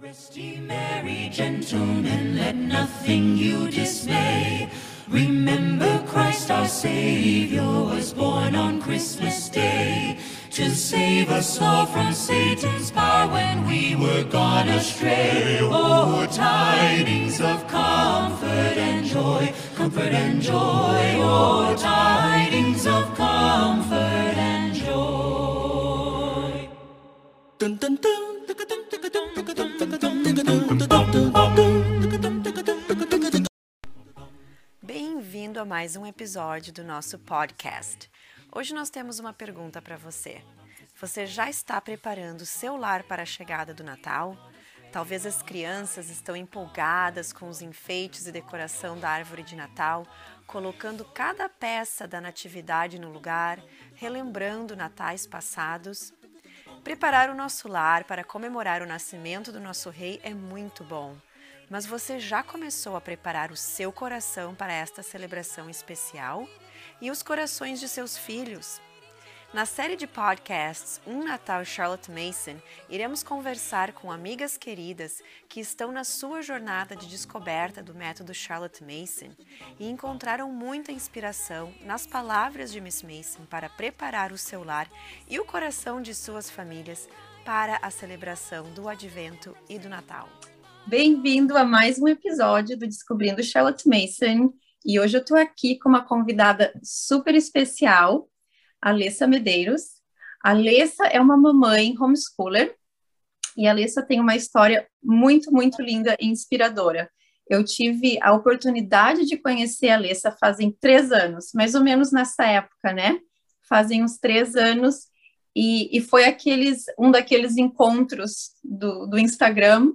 Rest ye merry gentlemen, let nothing you dismay. Remember Christ our Savior was born on Christmas Day to save us all from Satan's power when we were gone astray. Oh, tidings of comfort and joy, comfort and joy. Oh, tidings of comfort and joy. Dun, dun, dun. Bem-vindo a mais um episódio do nosso podcast. Hoje nós temos uma pergunta para você. Você já está preparando o seu lar para a chegada do Natal? Talvez as crianças estão empolgadas com os enfeites e decoração da árvore de Natal, colocando cada peça da natividade no lugar, relembrando natais passados. Preparar o nosso lar para comemorar o nascimento do nosso rei é muito bom. Mas você já começou a preparar o seu coração para esta celebração especial? E os corações de seus filhos? Na série de podcasts Um Natal Charlotte Mason, iremos conversar com amigas queridas que estão na sua jornada de descoberta do método Charlotte Mason e encontraram muita inspiração nas palavras de Miss Mason para preparar o seu lar e o coração de suas famílias para a celebração do Advento e do Natal. Bem-vindo a mais um episódio do Descobrindo Charlotte Mason. E hoje eu estou aqui com uma convidada super especial, Alessa Medeiros. Alessa é uma mamãe homeschooler e a Alessa tem uma história muito, muito linda e inspiradora. Eu tive a oportunidade de conhecer a Alessa fazem três anos, mais ou menos nessa época, né? Fazem uns três anos e, e foi aqueles um daqueles encontros do, do Instagram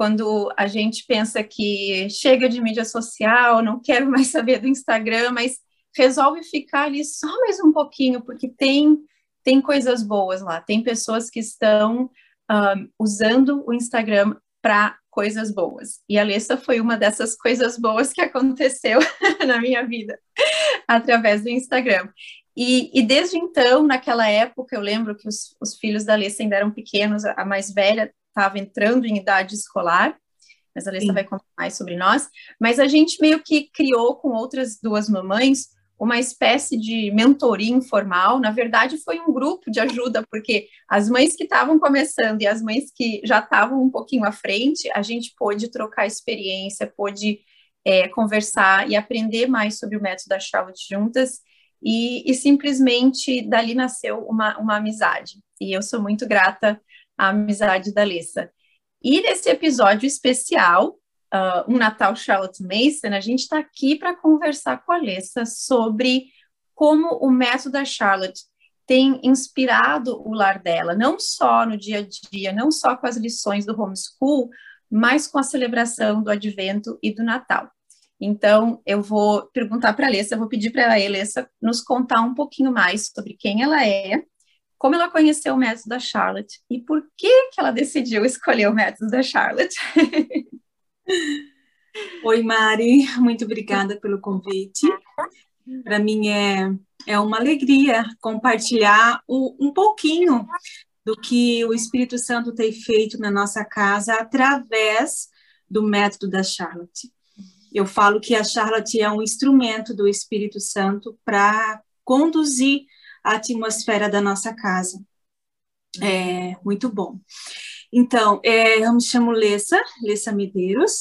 quando a gente pensa que chega de mídia social, não quero mais saber do Instagram, mas resolve ficar ali só mais um pouquinho, porque tem, tem coisas boas lá, tem pessoas que estão um, usando o Instagram para coisas boas. E a Alessa foi uma dessas coisas boas que aconteceu na minha vida, através do Instagram. E, e, desde então, naquela época, eu lembro que os, os filhos da Alessa ainda eram pequenos, a mais velha estava entrando em idade escolar, mas a Alessa vai contar mais sobre nós, mas a gente meio que criou com outras duas mamães uma espécie de mentoria informal, na verdade foi um grupo de ajuda, porque as mães que estavam começando e as mães que já estavam um pouquinho à frente, a gente pôde trocar experiência, pôde é, conversar e aprender mais sobre o método da Charlotte juntas, e, e simplesmente dali nasceu uma, uma amizade, e eu sou muito grata a amizade da Alessa. E nesse episódio especial, uh, um Natal Charlotte Mason, a gente está aqui para conversar com a Alessa sobre como o método da Charlotte tem inspirado o lar dela, não só no dia a dia, não só com as lições do homeschool, mas com a celebração do Advento e do Natal. Então, eu vou perguntar para a Alessa, eu vou pedir para a Alessa nos contar um pouquinho mais sobre quem ela é, como ela conheceu o método da Charlotte e por que, que ela decidiu escolher o método da Charlotte. Oi, Mari, muito obrigada pelo convite. Para mim é, é uma alegria compartilhar o, um pouquinho do que o Espírito Santo tem feito na nossa casa através do método da Charlotte. Eu falo que a Charlotte é um instrumento do Espírito Santo para conduzir a atmosfera da nossa casa. É muito bom. Então, é, eu me chamo Lessa, Lessa Medeiros,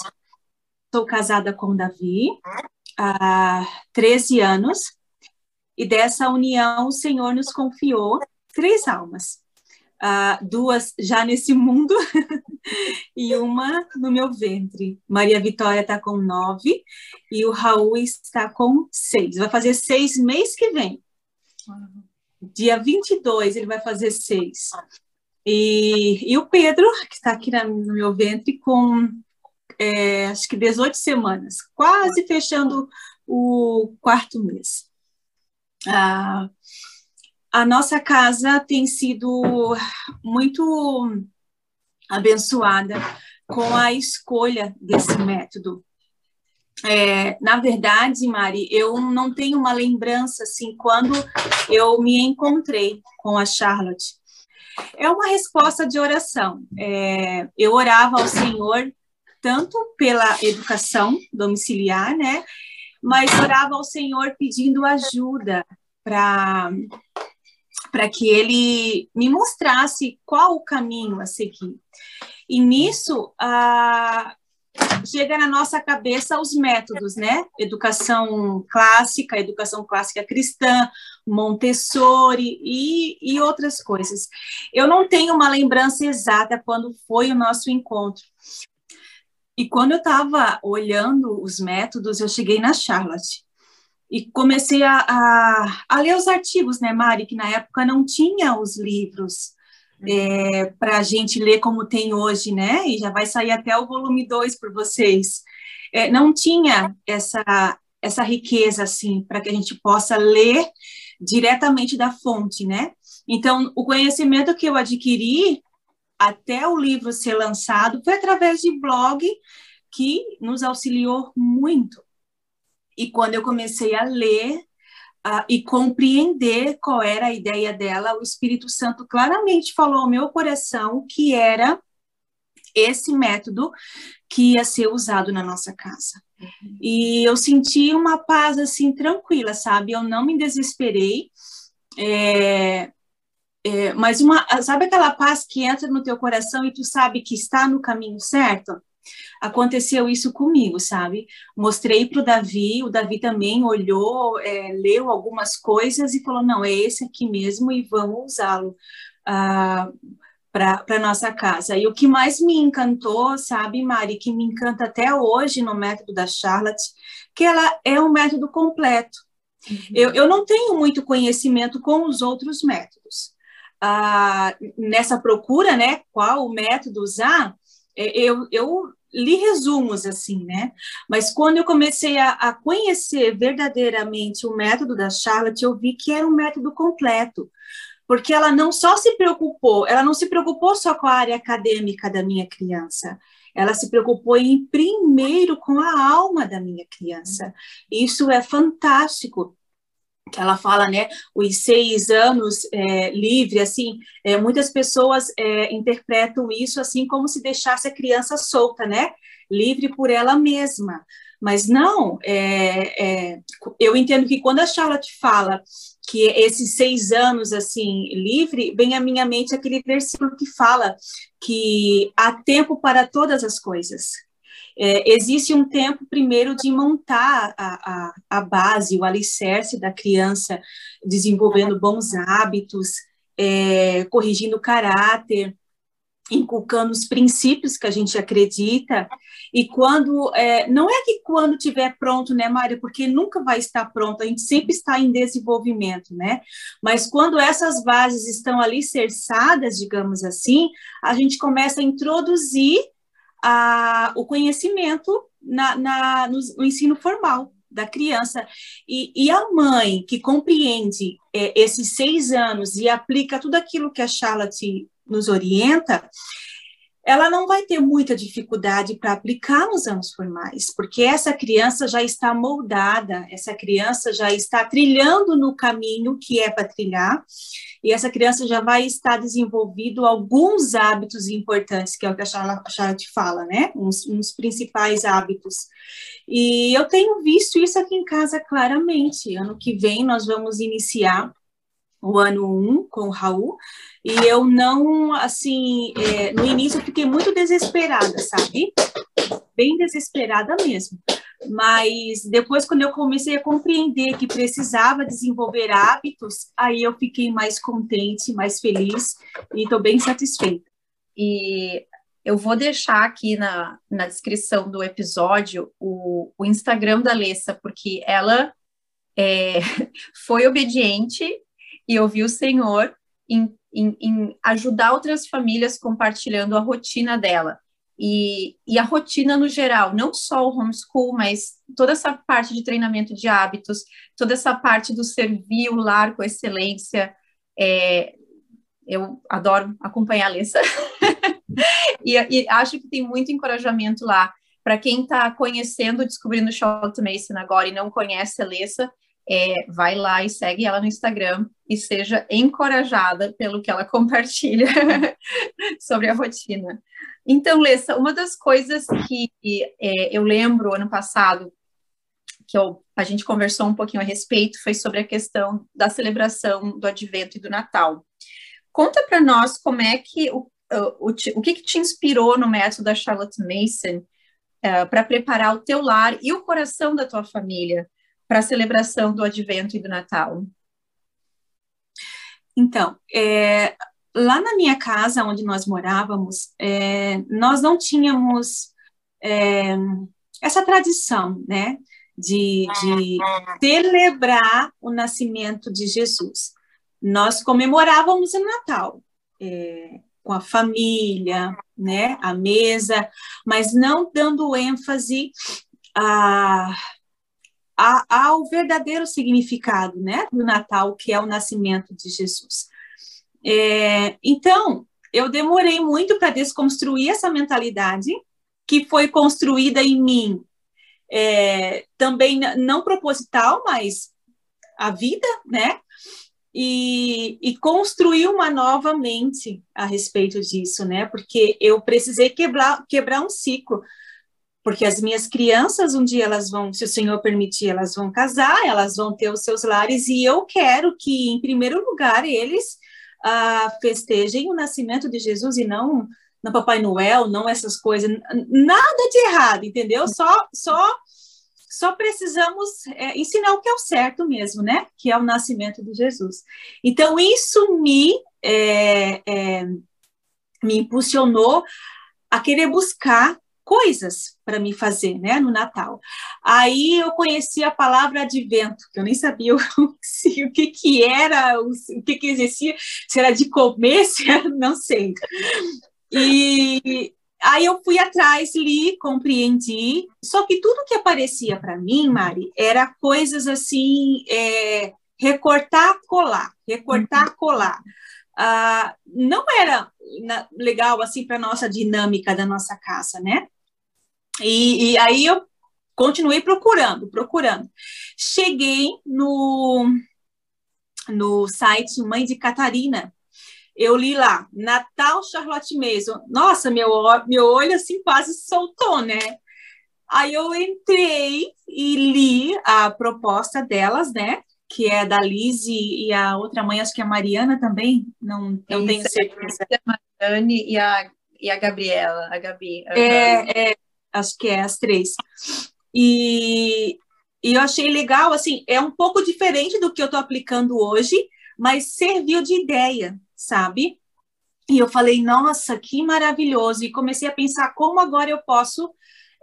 sou casada com Davi há 13 anos, e dessa união o Senhor nos confiou três almas. Uh, duas já nesse mundo e uma no meu ventre. Maria Vitória está com nove e o Raul está com seis. Vai fazer seis mês que vem. Dia 22 ele vai fazer seis. E, e o Pedro, que está aqui na, no meu ventre, com é, acho que 18 semanas, quase fechando o quarto mês. Ah, a nossa casa tem sido muito abençoada com a escolha desse método. É, na verdade, Mari, eu não tenho uma lembrança assim quando eu me encontrei com a Charlotte. É uma resposta de oração. É, eu orava ao Senhor tanto pela educação domiciliar, né? Mas orava ao Senhor pedindo ajuda para para que ele me mostrasse qual o caminho a seguir. E nisso, a, chega na nossa cabeça os métodos, né? Educação clássica, educação clássica cristã, Montessori e, e outras coisas. Eu não tenho uma lembrança exata quando foi o nosso encontro. E quando eu estava olhando os métodos, eu cheguei na Charlotte e comecei a, a, a, ler os artigos, né, Mari? Que na época não tinha os livros é, para a gente ler como tem hoje, né? E já vai sair até o volume 2 por vocês. É, não tinha essa, essa riqueza, assim, para que a gente possa ler diretamente da fonte, né? Então, o conhecimento que eu adquiri até o livro ser lançado foi através de blog que nos auxiliou muito. E quando eu comecei a ler, uh, e compreender qual era a ideia dela, o Espírito Santo claramente falou ao meu coração que era esse método que ia ser usado na nossa casa. Uhum. E eu senti uma paz assim tranquila, sabe? Eu não me desesperei. É, é, mas uma, sabe aquela paz que entra no teu coração e tu sabe que está no caminho certo? Aconteceu isso comigo, sabe? Mostrei para o Davi, o Davi também olhou, é, leu algumas coisas e falou: não, é esse aqui mesmo e vamos usá-lo. Ah, para nossa casa. E o que mais me encantou, sabe, Mari, que me encanta até hoje no método da Charlotte, que ela é um método completo. Uhum. Eu, eu não tenho muito conhecimento com os outros métodos. Ah, nessa procura, né, qual método usar, eu, eu li resumos assim, né? Mas quando eu comecei a, a, conhecer verdadeiramente o método da Charlotte, eu vi que era um método completo, porque ela não só se preocupou, ela não se preocupou só com a área acadêmica da minha criança, ela se preocupou em primeiro com a alma da minha criança. Isso é fantástico ela fala, né, os seis anos é, livre, assim, é, muitas pessoas é, interpretam isso assim como se deixasse a criança solta, né, livre por ela mesma. Mas não, é, é, eu entendo que quando a Charlotte fala que esses seis anos assim livre, vem à minha mente aquele versículo que fala que há tempo para todas as coisas. É, existe um tempo, primeiro, de montar a, a, a, base, o alicerce da criança, desenvolvendo bons hábitos, é, corrigindo o caráter, inculcando os princípios que a gente acredita. E quando, é, não é que quando tiver pronto, né, Mário, porque nunca vai estar pronto, a gente sempre está em desenvolvimento, né? Mas quando essas bases estão ali cerçadas, digamos assim, a gente começa a introduzir a, o conhecimento na, na no, no, ensino formal da criança. E, e a mãe que compreende é, esses seis anos e aplica tudo aquilo que a Charlotte nos orienta, ela não vai ter muita dificuldade para aplicar nos anos formais, porque essa criança já está moldada, essa criança já está trilhando no caminho que é para trilhar, e essa criança já vai estar desenvolvido alguns hábitos importantes, que é o que a Charlotte fala, né? Uns, uns principais hábitos. E eu tenho visto isso aqui em casa claramente. Ano que vem nós vamos iniciar o ano 1 um, com o Raul, e eu não, assim, é, no início eu fiquei muito desesperada, sabe? Bem desesperada mesmo. Mas depois, quando eu comecei a compreender que precisava desenvolver hábitos, aí eu fiquei mais contente, mais feliz e estou bem satisfeita. E eu vou deixar aqui na, na descrição do episódio o, o Instagram da Alessa, porque ela é, foi obediente e ouviu o Senhor em, em, em ajudar outras famílias compartilhando a rotina dela. E, e, a rotina no geral, não só o homeschool, mas toda essa parte de treinamento de hábitos, toda essa parte do servir o lar com excelência. É, eu adoro acompanhar a Alessa. e, e, acho que tem muito encorajamento lá. Para quem está conhecendo, descobrindo o Charlotte Mason agora e não conhece a Alessa, é, vai lá e segue ela no Instagram e seja encorajada pelo que ela compartilha sobre a rotina. Então, Lessa, uma das coisas que é, eu lembro ano passado, que eu, a gente conversou um pouquinho a respeito, foi sobre a questão da celebração do Advento e do Natal. Conta para nós como é que o, o, o, que, que te inspirou no método da Charlotte Mason uh, para preparar o teu lar e o coração da tua família para a celebração do Advento e do Natal? Então, é, lá na minha casa, onde nós morávamos, é, nós não tínhamos é, essa tradição, né, de, de celebrar o nascimento de Jesus. Nós comemorávamos o Natal é, com a família, né, a mesa, mas não dando ênfase a ao verdadeiro significado né, do Natal, que é o nascimento de Jesus. É, então, eu demorei muito para desconstruir essa mentalidade que foi construída em mim, é, também não proposital, mas a vida, né? E, e construir uma nova mente a respeito disso, né? Porque eu precisei quebrar, quebrar um ciclo porque as minhas crianças um dia elas vão, se o Senhor permitir, elas vão casar, elas vão ter os seus lares e eu quero que em primeiro lugar eles ah, festejem o nascimento de Jesus e não no Papai Noel, não essas coisas, nada de errado, entendeu? Só só só precisamos é, ensinar o que é o certo mesmo, né? Que é o nascimento de Jesus. Então isso me é, é, me impulsionou a querer buscar coisas para me fazer, né, no Natal. Aí eu conheci a palavra advento, que eu nem sabia o, o que que era, o, o que que existia, se era de comer, se era, não sei. E aí eu fui atrás, li, compreendi, só que tudo que aparecia para mim, Mari, era coisas assim, é, recortar, colar, recortar, uhum. colar. Ah, não era legal assim para nossa dinâmica da nossa casa, né? E, e aí eu continuei procurando, procurando. Cheguei no, no site Mãe de Catarina. Eu li lá, Natal Charlotte Mason. Nossa, meu, meu olho assim quase soltou, né? Aí eu entrei e li a proposta delas, né? Que é da Liz e a outra mãe, acho que é a Mariana também, não, não tenho certeza. A Mariane e a, e a Gabriela, a Gabi. É, é, acho que é as três. E, e eu achei legal, assim, é um pouco diferente do que eu estou aplicando hoje, mas serviu de ideia, sabe? E eu falei, nossa, que maravilhoso! E comecei a pensar como agora eu posso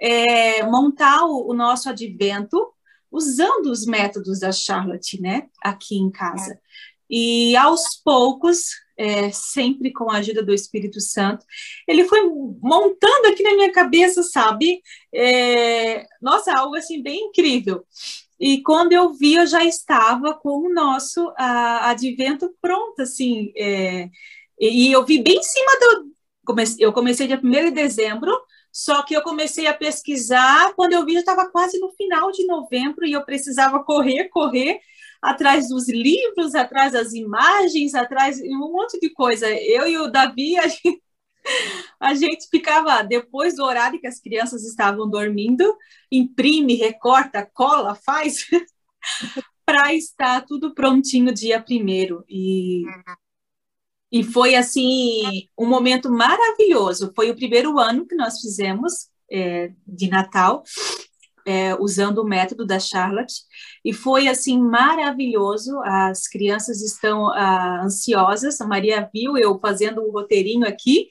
é, montar o, o, nosso advento usando os métodos da Charlotte, né, aqui em casa. E aos poucos é, sempre com a ajuda do Espírito Santo. Ele foi montando aqui na minha cabeça, sabe? É, nossa, algo assim bem incrível. E quando eu vi, eu já estava com o nosso a, advento pronto, assim. É, e eu vi bem em cima do. Eu comecei dia 1 de dezembro, só que eu comecei a pesquisar, quando eu vi, já estava quase no final de novembro e eu precisava correr, correr atrás dos livros, atrás das imagens, atrás de um monte de coisa. Eu e o Davi, a gente, a gente ficava, depois do horário que as crianças estavam dormindo, imprime, recorta, cola, faz, para estar tudo prontinho dia primeiro. E, e foi, assim, um momento maravilhoso. Foi o primeiro ano que nós fizemos é, de Natal é, usando o método da Charlotte e foi assim maravilhoso. As crianças estão ah, ansiosas. A Maria viu eu fazendo um roteirinho aqui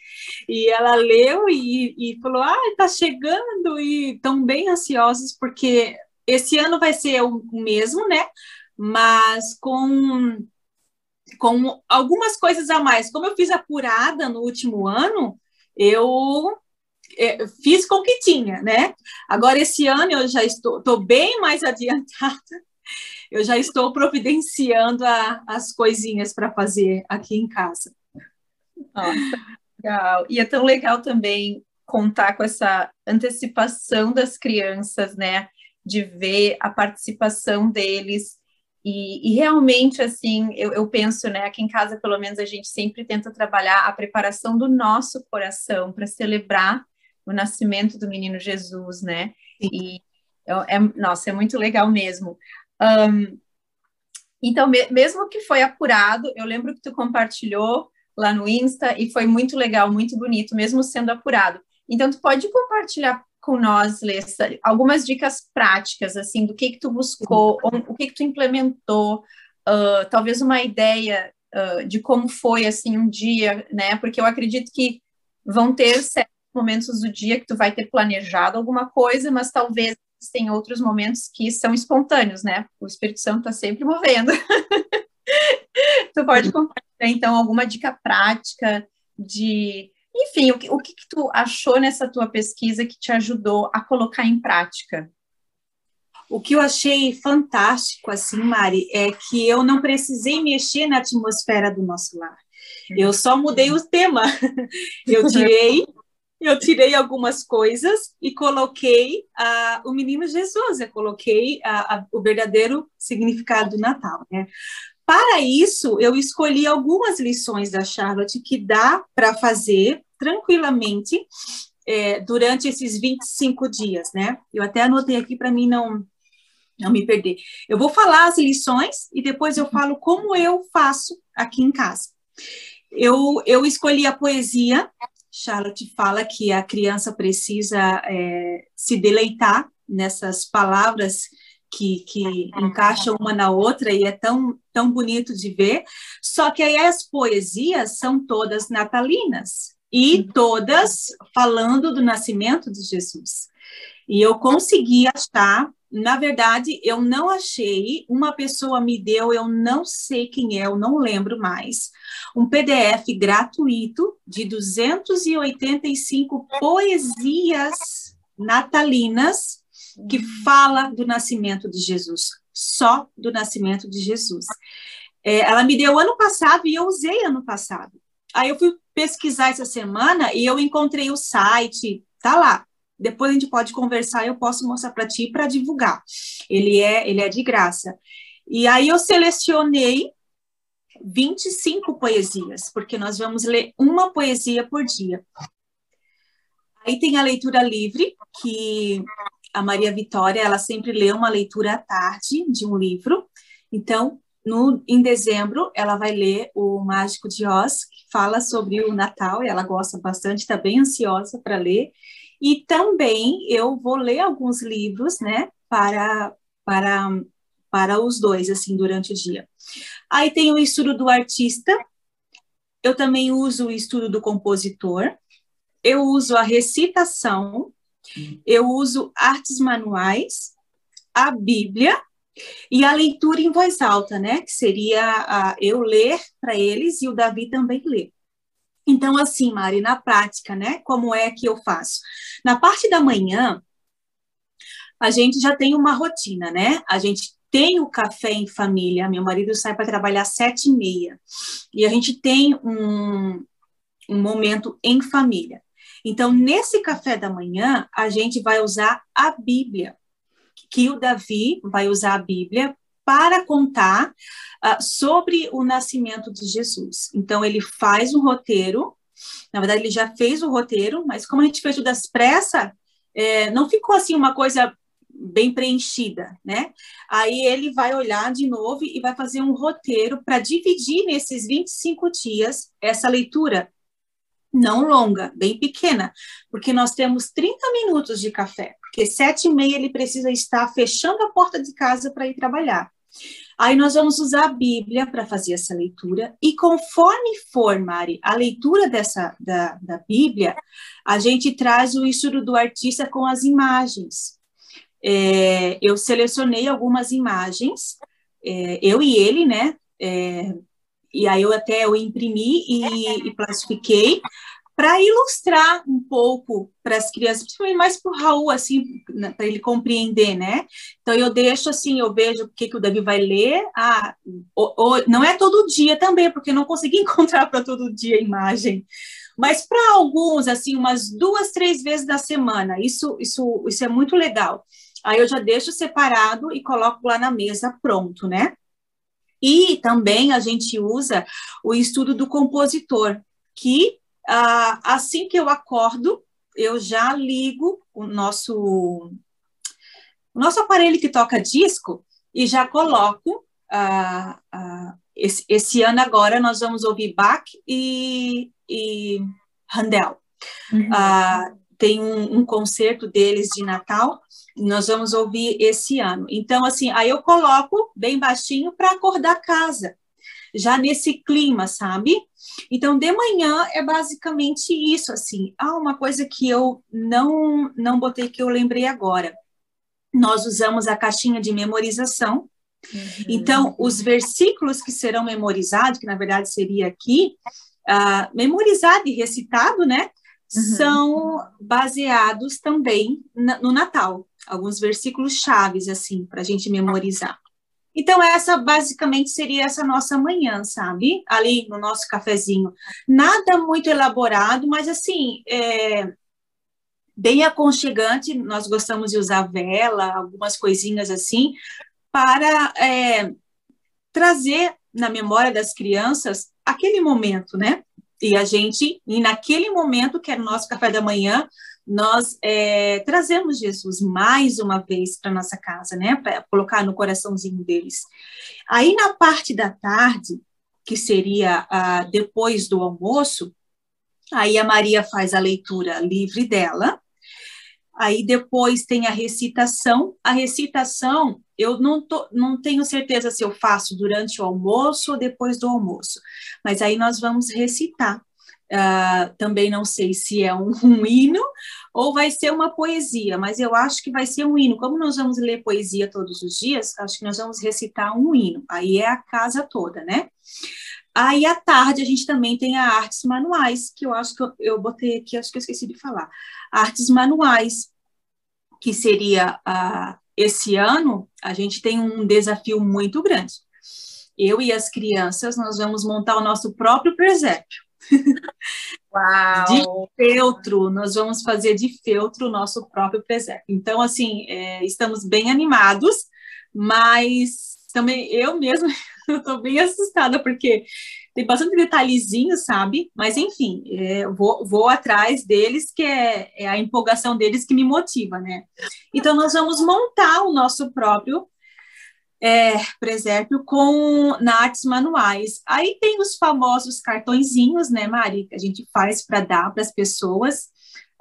e ela leu e, e falou: "Ah, está chegando!" e estão bem ansiosos porque esse ano vai ser o mesmo, né? Mas com com algumas coisas a mais. Como eu fiz apurada no último ano, eu é, fiz com o que tinha, né? Agora, esse ano eu já estou, estou bem mais adiantada, eu já estou providenciando a, as coisinhas para fazer aqui em casa. Nossa, legal. E é tão legal também contar com essa antecipação das crianças, né? De ver a participação deles E, e, realmente, assim, eu, eu, penso, né, aqui em casa, pelo menos, a gente sempre tenta trabalhar a preparação do nosso coração para celebrar o nascimento do menino Jesus, né? E, é, nossa, é muito legal mesmo. Um, então, me, mesmo que foi apurado, eu lembro que tu compartilhou lá no Insta e foi muito legal, muito bonito, mesmo sendo apurado. Então, tu pode compartilhar com nós, Lessa, algumas dicas práticas, assim, do que que tu buscou, o que que tu implementou, uh, talvez uma ideia uh, de como foi, assim, um dia, né? Porque eu acredito que vão ter certos momentos do dia que tu vai ter planejado alguma coisa, mas talvez tem outros momentos que são espontâneos, né? O Espírito Santo está sempre movendo. tu pode compartilhar, então, alguma dica prática de enfim, o que, o que, que tu achou nessa tua pesquisa que te ajudou a colocar em prática? O que eu achei fantástico, assim, Mari, é que eu não precisei mexer na atmosfera do nosso lar. Eu só mudei o tema. Eu tirei, eu tirei algumas coisas e coloquei uh, o menino Jesus. Eu coloquei uh, uh, o verdadeiro significado do Natal, né? Para isso, eu escolhi algumas lições da Charlotte que dá para fazer tranquilamente é, durante esses 25 dias, né? Eu até anotei aqui para mim não não me perder. Eu vou falar as lições e depois eu falo como eu faço aqui em casa. Eu, eu escolhi a poesia. Charlotte fala que a criança precisa é, se deleitar nessas palavras que, que encaixam uma na outra e é tão, tão bonito de ver. Só que aí as poesias são todas natalinas e todas falando do nascimento de Jesus. E eu consegui achar, na verdade, eu não achei, uma pessoa me deu, eu não sei quem é, eu não lembro mais, um PDF gratuito de 285 poesias natalinas que fala do nascimento de Jesus, só do nascimento de Jesus. É, ela me deu ano passado e eu usei ano passado. Aí eu fui pesquisar essa semana e eu encontrei o site, tá lá. Depois a gente pode conversar, eu posso mostrar para ti para divulgar. Ele é, ele é de graça. E aí eu selecionei 25 poesias, porque nós vamos ler uma poesia por dia. Aí tem a leitura livre, que a Maria Vitória, ela sempre lê uma leitura à tarde de um livro. Então, no, em dezembro, ela vai ler o Mágico de Oz, que fala sobre o Natal, e ela gosta bastante, está bem ansiosa para ler. E também eu vou ler alguns livros, né, para, para, para os dois, assim, durante o dia. Aí tem o estudo do artista, eu também uso o estudo do compositor, eu uso a recitação, eu uso artes manuais, a Bíblia e a leitura em voz alta, né? Que seria a, eu ler para eles e o Davi também ler. Então, assim, Mari, na prática, né? Como é que eu faço? Na parte da manhã, a gente já tem uma rotina, né? A gente tem o café em família. Meu marido sai para trabalhar às sete e meia. E a gente tem um, um momento em família. Então, nesse café da manhã, a gente vai usar a Bíblia que o Davi vai usar a Bíblia para contar uh, sobre o nascimento de Jesus. Então, ele faz um roteiro, na verdade, ele já fez o roteiro, mas como a gente fez o das pressa, é, não ficou assim uma coisa bem preenchida, né? Aí ele vai olhar de novo e vai fazer um roteiro para dividir nesses 25 dias essa leitura não longa, bem pequena, porque nós temos 30 minutos de café, porque sete e meia ele precisa estar fechando a porta de casa para ir trabalhar. Aí nós vamos usar a Bíblia para fazer essa leitura, e conforme for, Mari, a leitura dessa, da, da Bíblia, a gente traz o estudo do artista com as imagens. É, eu selecionei algumas imagens, é, eu e ele, né? É, e aí eu até eu imprimi e, e plastifiquei para ilustrar um pouco para as crianças, principalmente mais para o Raul, assim, né, para ele compreender, né? Então eu deixo assim, eu vejo o que, que o Davi vai ler. Ah, não é todo dia também, porque não consegui encontrar para todo dia a imagem. Mas para alguns, assim, umas duas, três vezes na semana, isso, isso, isso é muito legal. Aí eu já deixo separado e coloco lá na mesa pronto, né? E também a gente usa o estudo do compositor, que ah, assim que eu acordo, eu já ligo o nosso, o nosso aparelho que toca disco e já coloco. Ah, ah, esse, esse, ano agora nós vamos ouvir Bach e, e Handel. Uhum. Ah, tem um, um, concerto deles de Natal, nós vamos ouvir esse ano. Então, assim, aí eu coloco bem baixinho para acordar casa, já nesse clima, sabe? Então, de manhã é basicamente isso, assim. Ah, uma coisa que eu não, não botei, que eu lembrei agora. Nós usamos a caixinha de memorização. Uhum. Então, os versículos que serão memorizados, que na verdade seria aqui, uh, memorizado e recitado, né? Uhum. São baseados também na, no Natal. Alguns versículos chaves, assim, para a gente memorizar. Então, essa basicamente seria essa nossa manhã, sabe? Ali no nosso cafezinho. Nada muito elaborado, mas assim, é, bem aconchegante. Nós gostamos de usar vela, algumas coisinhas assim, para é, trazer na memória das crianças aquele momento, né? E a gente, e naquele momento, que era o nosso café da manhã, nós é, trazemos Jesus mais uma vez para nossa casa, né? Para colocar no coraçãozinho deles. Aí na parte da tarde, que seria ah, depois do almoço, aí a Maria faz a leitura livre dela. Aí depois tem a recitação. A recitação, eu não, tô, não tenho certeza se eu faço durante o almoço ou depois do almoço, mas aí nós vamos recitar Uh, também não sei se é um, um, hino ou vai ser uma poesia, mas eu acho que vai ser um hino. Como nós vamos ler poesia todos os dias, acho que nós vamos recitar um hino. Aí é a casa toda, né? Aí à tarde a gente também tem a artes manuais, que eu acho que eu, eu botei aqui, acho que eu esqueci de falar. Artes manuais, que seria uh, esse ano, a gente tem um desafio muito grande. Eu e as crianças, nós vamos montar o nosso próprio presépio. Uau. De feltro, nós vamos fazer de feltro o nosso próprio presépio. Então, assim, é, estamos bem animados, mas também eu mesma estou bem assustada, porque tem bastante detalhezinho, sabe? Mas, enfim, é, vou, vou atrás deles, que é, é a empolgação deles que me motiva, né? Então, nós vamos montar o nosso próprio é, presépio com na artes manuais. Aí tem os famosos cartõezinhos, né, Mari, que a gente faz para dar para as pessoas.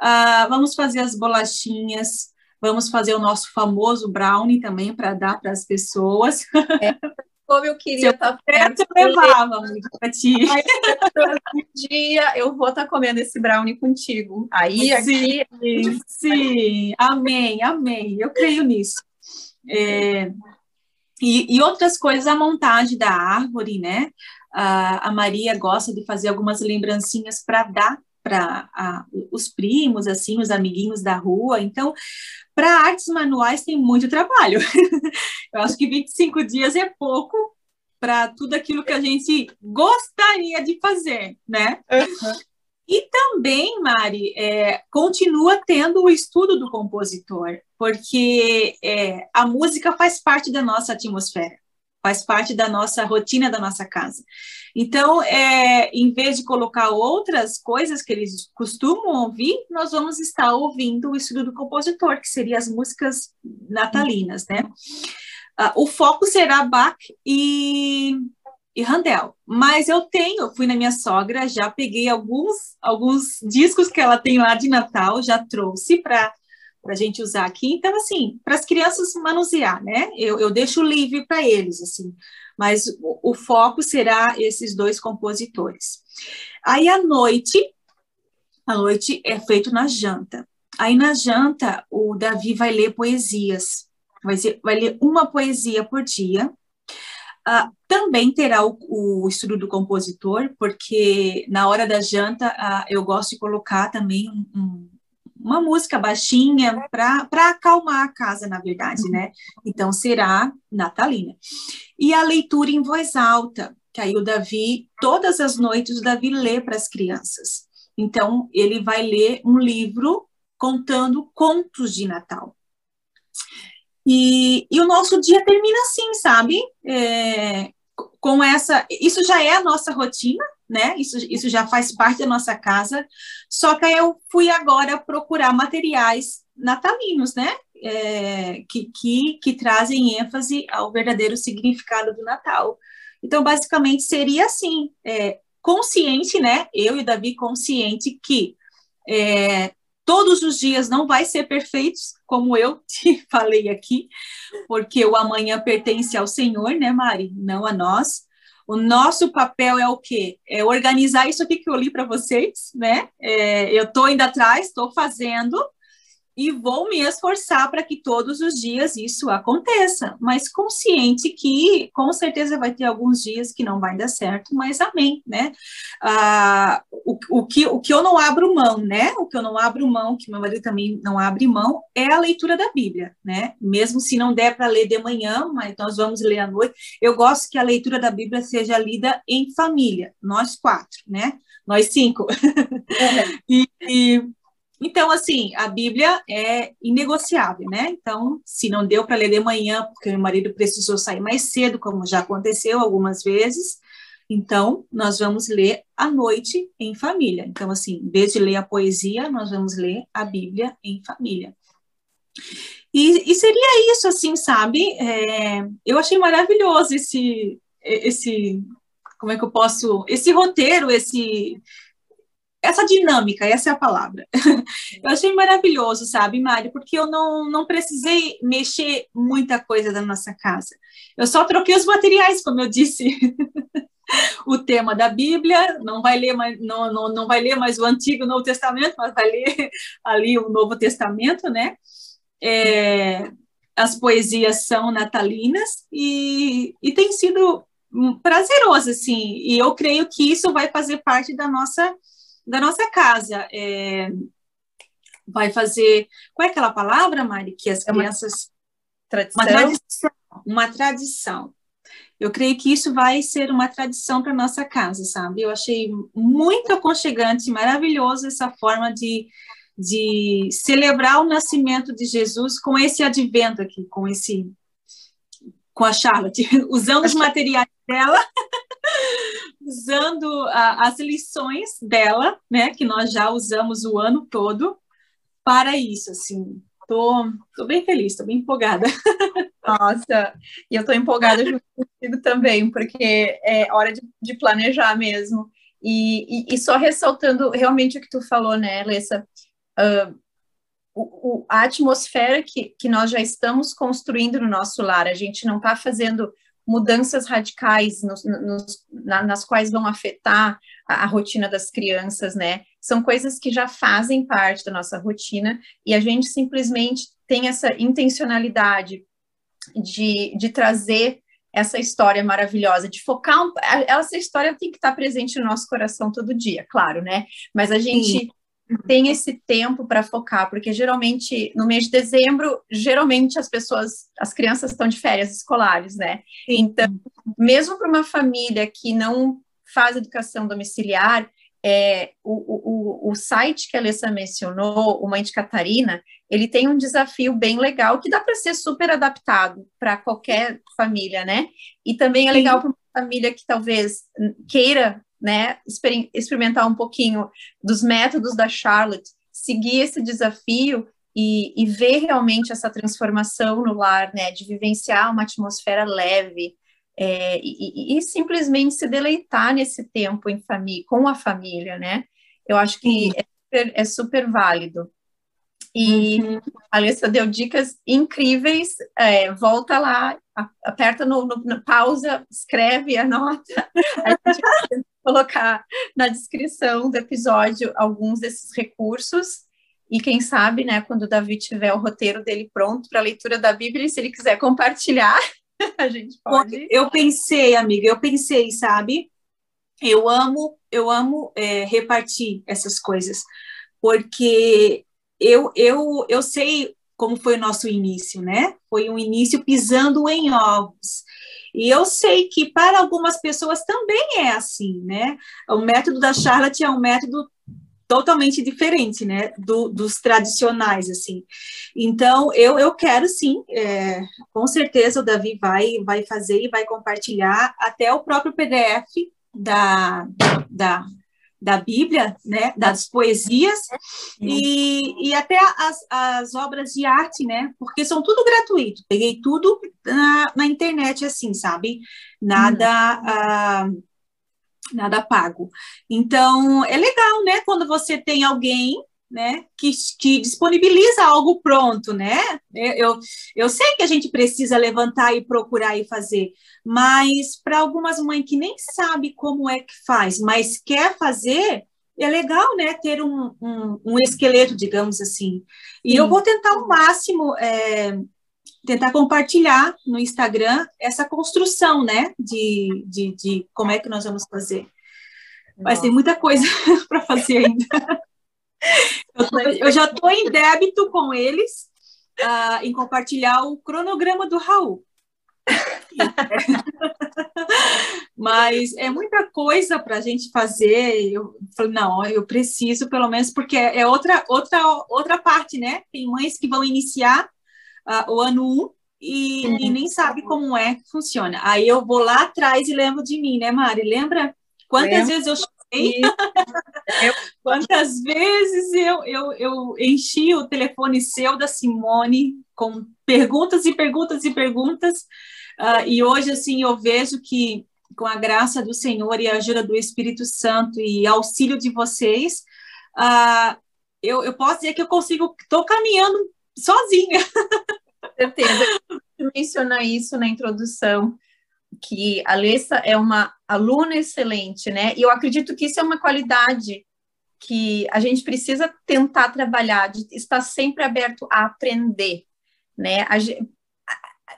Ah, vamos fazer as bolachinhas, vamos fazer o nosso famoso brownie também para dar para as pessoas. É, como eu queria estar tá perto, eu levava para ti. um dia eu vou estar tá comendo esse brownie contigo. Aí, sim, aqui... Sim, amém, amém. Eu creio nisso. É, e, e, outras coisas, a montagem da árvore, né? A, a Maria gosta de fazer algumas lembrancinhas para dar para os primos, assim, os amiguinhos da rua. Então, para artes manuais tem muito trabalho. Eu acho que 25 dias é pouco para tudo aquilo que a gente gostaria de fazer, né? Uhum. E também, Mari, é, continua tendo o estudo do compositor, porque é, a música faz parte da nossa atmosfera, faz parte da nossa rotina da nossa casa. Então, é, em vez de colocar outras coisas que eles costumam ouvir, nós vamos estar ouvindo o estudo do compositor, que seria as músicas natalinas, né? Uh, o foco será Bach e e. Mas eu tenho, fui na minha sogra, já peguei alguns, alguns discos que ela tem lá de Natal, já trouxe para a gente usar aqui. Então, assim, para as crianças manusear, né? Eu, eu deixo livre para eles, assim. Mas o, o, foco será esses dois compositores. Aí, à noite, à noite é feito na janta. Aí, na janta, o Davi vai ler poesias. Vai, ser, vai ler uma poesia por dia Uh, também terá o, o, estudo do compositor, porque na hora da janta uh, eu gosto de colocar também um, um, uma música baixinha para acalmar a casa, na verdade, né? Então será natalina. E a leitura em voz alta, que aí o Davi, todas as noites, o Davi lê para as crianças. Então ele vai ler um livro contando contos de Natal. E, e o nosso dia termina assim, sabe? É, com essa, isso já é a nossa rotina, né? Isso, isso já faz parte da nossa casa. Só que eu fui agora procurar materiais natalinos, né? É, que, que, que trazem ênfase ao verdadeiro significado do Natal. Então, basicamente, seria assim, é, consciente, né? Eu e Davi consciente que é, todos os dias não vai ser perfeitos, como eu te falei aqui, porque o amanhã pertence ao Senhor, né, Mari? Não a nós. O nosso papel é o quê? É organizar isso aqui que eu li para vocês, né? É, eu estou indo atrás, estou fazendo, e vou me esforçar para que todos os dias isso aconteça, mas consciente que com certeza vai ter alguns dias que não vai dar certo, mas amém, né? Ah, o, o, que, o que eu não abro mão, né? O que eu não abro mão, que meu marido também não abre mão, é a leitura da Bíblia, né? Mesmo se não der para ler de manhã, mas nós vamos ler à noite, eu gosto que a leitura da Bíblia seja lida em família, nós quatro, né? Nós cinco. É. e, e então, assim, a Bíblia é inegociável, né? Então, se não deu para ler de manhã, porque meu marido precisou sair mais cedo, como já aconteceu algumas vezes, então nós vamos ler à noite em família. Então, assim, em vez de ler a poesia, nós vamos ler a Bíblia em família. E, e seria isso, assim, sabe? É, eu achei maravilhoso esse, esse, como é que eu posso, esse roteiro, esse essa dinâmica, essa é a palavra. Eu achei maravilhoso, sabe, Mário, porque eu não, não precisei mexer muita coisa da nossa casa. Eu só troquei os materiais, como eu disse. o tema da Bíblia, não vai ler mais, não, não, não vai ler mais o Antigo e o Novo Testamento, mas vai ler ali o Novo Testamento, né? É, as poesias são natalinas e, e tem sido prazeroso, assim, e eu creio que isso vai fazer parte da nossa da nossa casa. É, vai fazer. Qual é aquela palavra, Mari? Que as é crianças. Tradição. Uma tradição. Uma tradição. Eu creio que isso vai ser uma tradição para nossa casa, sabe? Eu achei muito aconchegante, maravilhoso essa forma de, de celebrar o nascimento de Jesus com esse advento aqui, com esse com a Charlotte, usando os materiais dela usando a, as lições dela, né, que nós já usamos o ano todo, para isso, assim. Tô, tô bem feliz, tô bem empolgada. Nossa, e eu tô empolgada junto também, porque é hora de, de planejar mesmo. E, e, e, só ressaltando realmente o que tu falou, né, Alessa, uh, o, o, a atmosfera que, que nós já estamos construindo no nosso lar, a gente não está fazendo mudanças radicais nos, nos, na, nas quais vão afetar a, a, rotina das crianças, né? São coisas que já fazem parte da nossa rotina e a gente simplesmente tem essa intencionalidade de, de trazer essa história maravilhosa, de focar. Um, essa história tem que estar presente no nosso coração todo dia, claro, né? Mas a gente. Sim tem esse tempo para focar, porque geralmente no mês de dezembro, geralmente as pessoas, as crianças estão de férias escolares, né? Então, mesmo para uma família que não faz educação domiciliar, é, o, o, o site que a Alessa mencionou, o Mãe de Catarina, ele tem um desafio bem legal que dá para ser super adaptado para qualquer família, né? E também é legal para uma família que talvez queira né, experimentar um pouquinho dos métodos da Charlotte, seguir esse desafio e, e, ver realmente essa transformação no lar, né, de vivenciar uma atmosfera leve é, e, e, simplesmente se deleitar nesse tempo em família, com a família, né? Eu acho que é super, é super válido. E uhum. a Alessa deu dicas incríveis. É, volta lá, aperta no, no, no, pausa, escreve, anota. A gente colocar na descrição do episódio alguns desses recursos. E quem sabe, né, quando o Davi tiver o roteiro dele pronto para a leitura da Bíblia, se ele quiser compartilhar, a gente pode. Eu pensei, amiga, eu pensei, sabe? Eu amo, eu amo é, repartir essas coisas, porque eu, eu, eu sei como foi o nosso início, né? Foi um início pisando em ovos. E eu sei que para algumas pessoas também é assim, né? O método da Charlotte é um método totalmente diferente, né, do, dos tradicionais, assim. Então, eu, eu quero sim, é, com certeza o Davi vai, vai fazer e vai compartilhar até o próprio PDF da, da, da Bíblia, né, das poesias e, e até as, as obras de arte, né, porque são tudo gratuito. Peguei tudo na, na internet, assim, sabe? Nada. Hum. Uh, nada pago. Então, é legal, né, quando você tem alguém né, que, que disponibiliza algo pronto, né? Eu, eu sei que a gente precisa levantar e procurar e fazer, mas para algumas mães que nem sabe como é que faz, mas quer fazer, é legal, né, ter um, um, um esqueleto, digamos assim. E Sim. eu vou tentar o máximo é, tentar compartilhar no Instagram essa construção, né, de, de, de como é que nós vamos fazer. Mas tem muita coisa para fazer ainda. Eu, tô, eu já estou em débito com eles uh, em compartilhar o cronograma do Raul. Mas é muita coisa para a gente fazer. Eu falei, não, eu preciso, pelo menos, porque é outra, outra, outra parte, né? Tem mães que vão iniciar uh, o ano 1 e, uhum. e, nem sabe como é que funciona. Aí eu vou lá atrás e lembro de mim, né, Mari? Lembra quantas vezes eu chorei? quantas vezes eu, eu, eu enchi o telefone seu da Simone com perguntas e perguntas e perguntas. Uh, e hoje, assim, eu vejo que com a graça do Senhor e a ajuda do Espírito Santo e auxílio de vocês, uh, eu, eu posso dizer que eu consigo, estou caminhando sozinha. certeza. mencionar isso na introdução, que a Alessa é uma aluna excelente, né? E eu acredito que isso é uma qualidade que a gente precisa tentar trabalhar, de estar sempre aberto a aprender, né? A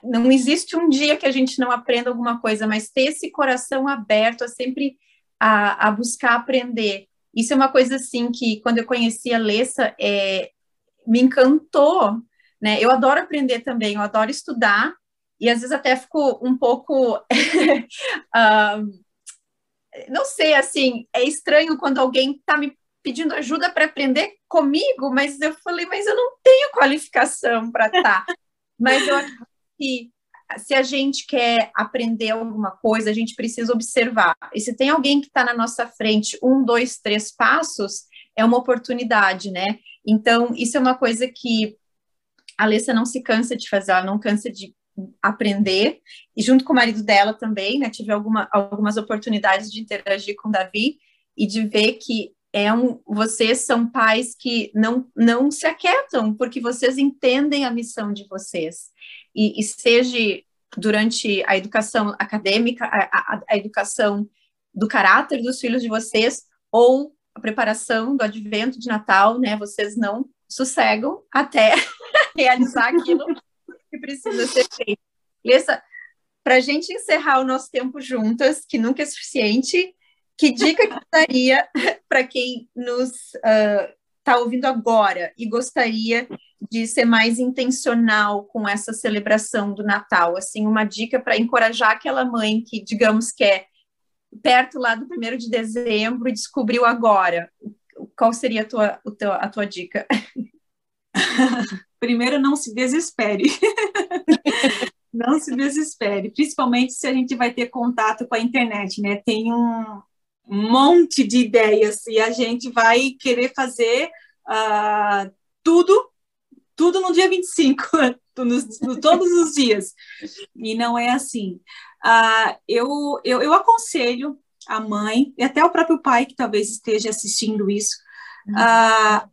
não existe um dia que a gente não aprenda alguma coisa, mas ter esse coração aberto a sempre a, a buscar aprender. Isso é uma coisa assim que quando eu conheci a Alessa, é, me encantou, né? Eu adoro aprender também, eu adoro estudar, e às vezes até fico um pouco. não sei, assim, é estranho quando alguém está me pedindo ajuda para aprender comigo, mas eu falei, mas eu não tenho qualificação para estar. Tá. mas eu acho que se a gente quer aprender alguma coisa, a gente precisa observar. E se tem alguém que está na nossa frente, um, dois, três passos, é uma oportunidade, né? Então, isso é uma coisa que a Alessa não se cansa de fazer, ela não cansa de aprender, e junto com o marido dela também, né, tive alguma, algumas oportunidades de interagir com o Davi e de ver que é um, vocês são pais que não, não se aquietam, porque vocês entendem a missão de vocês. E, e seja durante a educação acadêmica, a, a, a educação do caráter dos filhos de vocês, ou a preparação do advento de Natal, né? Vocês não sossegam até realizar aquilo que precisa ser feito. Lessa, para a gente encerrar o nosso tempo juntas, que nunca é suficiente, que dica que daria para quem nos está uh, ouvindo agora e gostaria de ser mais intencional com essa celebração do Natal? Assim, uma dica para encorajar aquela mãe que, digamos que é perto lá do primeiro de dezembro e descobriu agora. Qual seria a tua, a tua dica? Primeiro, não se desespere. não se desespere, principalmente se a gente vai ter contato com a internet, né? Tem um monte de ideias e a gente vai querer fazer uh, tudo, tudo no dia 25, nos, no, todos os dias. E não é assim. Uh, eu, eu, eu aconselho a mãe e até o próprio pai que talvez esteja assistindo isso, uh,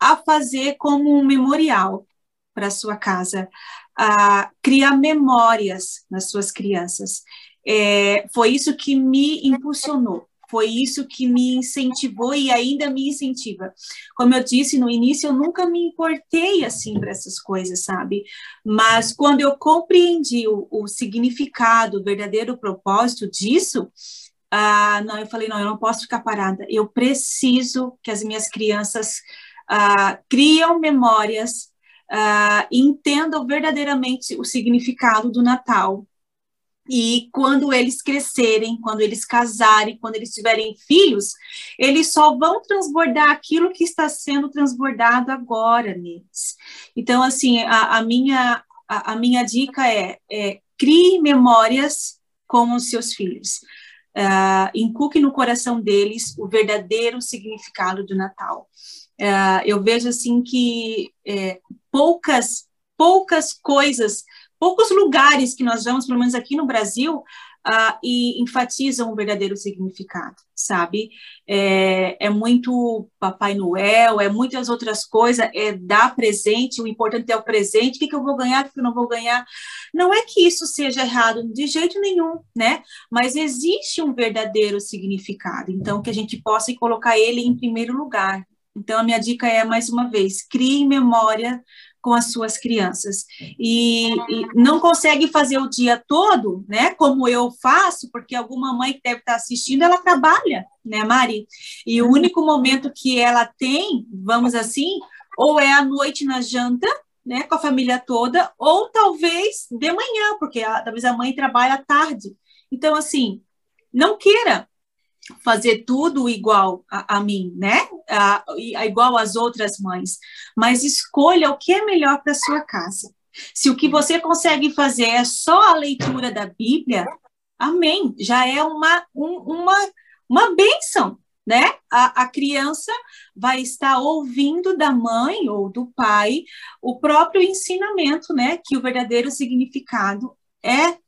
a fazer como um memorial para sua casa, a criar memórias nas suas crianças. É, foi isso que me impulsionou, foi isso que me incentivou e ainda me incentiva. Como eu disse no início, eu nunca me importei assim para essas coisas, sabe? Mas quando eu compreendi o, o significado, o verdadeiro propósito disso, ah, não, eu falei, não, eu não posso ficar parada. Eu preciso que as minhas crianças uh, criam memórias, uh, entendam verdadeiramente o significado do Natal. E quando eles crescerem, quando eles casarem, quando eles tiverem filhos, eles só vão transbordar aquilo que está sendo transbordado agora neles. Então, assim, a, a minha, a, a, minha dica é, é crie memórias com os seus filhos. Uh, no coração deles o verdadeiro significado do Natal. Uh, eu vejo assim que é, poucas poucas coisas poucos lugares que nós vamos, pelo menos aqui no Brasil, uh, e enfatizam o verdadeiro significado, sabe? É, é, muito Papai Noel, é muitas outras coisas, é dar presente, o importante é o presente, o que, que eu vou ganhar, o que eu não vou ganhar. Não é que isso seja errado de jeito nenhum, né? Mas existe um verdadeiro significado, então que a gente possa colocar ele em primeiro lugar. Então, a minha dica é, mais uma vez, crie memória com as suas crianças. E, e, não consegue fazer o dia todo, né? Como eu faço, porque alguma mãe que deve estar assistindo, ela trabalha, né, Mari? E o único momento que ela tem, vamos assim, ou é à noite na janta, né, com a família toda, ou talvez de manhã, porque a, talvez a mãe trabalha à tarde. Então, assim, não queira fazer tudo igual a, a mim, né? A, a, igual às outras mães, mas escolha o que é melhor para sua casa. Se o que você consegue fazer é só a leitura da Bíblia, amém, já é uma, um, uma, uma bênção, né? A, a criança vai estar ouvindo da mãe ou do pai o próprio ensinamento, né? Que o verdadeiro significado é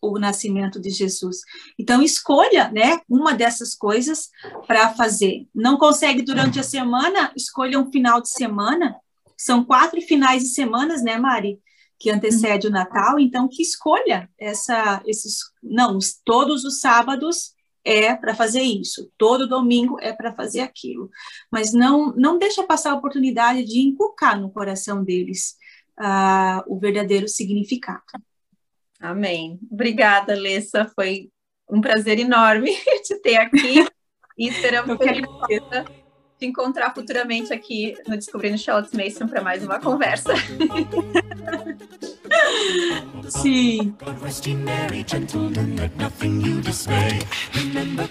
o nascimento de Jesus. Então escolha, né, uma dessas coisas para fazer. Não consegue durante a semana, escolha um final de semana. São quatro finais de semanas, né, Mari, que antecede o Natal. Então que escolha essa, esses, não, todos os sábados é para fazer isso, todo domingo é para fazer aquilo. Mas não, não deixa passar a oportunidade de inculcar no coração deles uh, o verdadeiro significado. Amém. Obrigada, Lessa. Foi um prazer enorme te ter aqui e esperamos que a gente possa te encontrar futuramente aqui no Descobrindo Charlotte Mason para mais uma conversa. Sim. Remember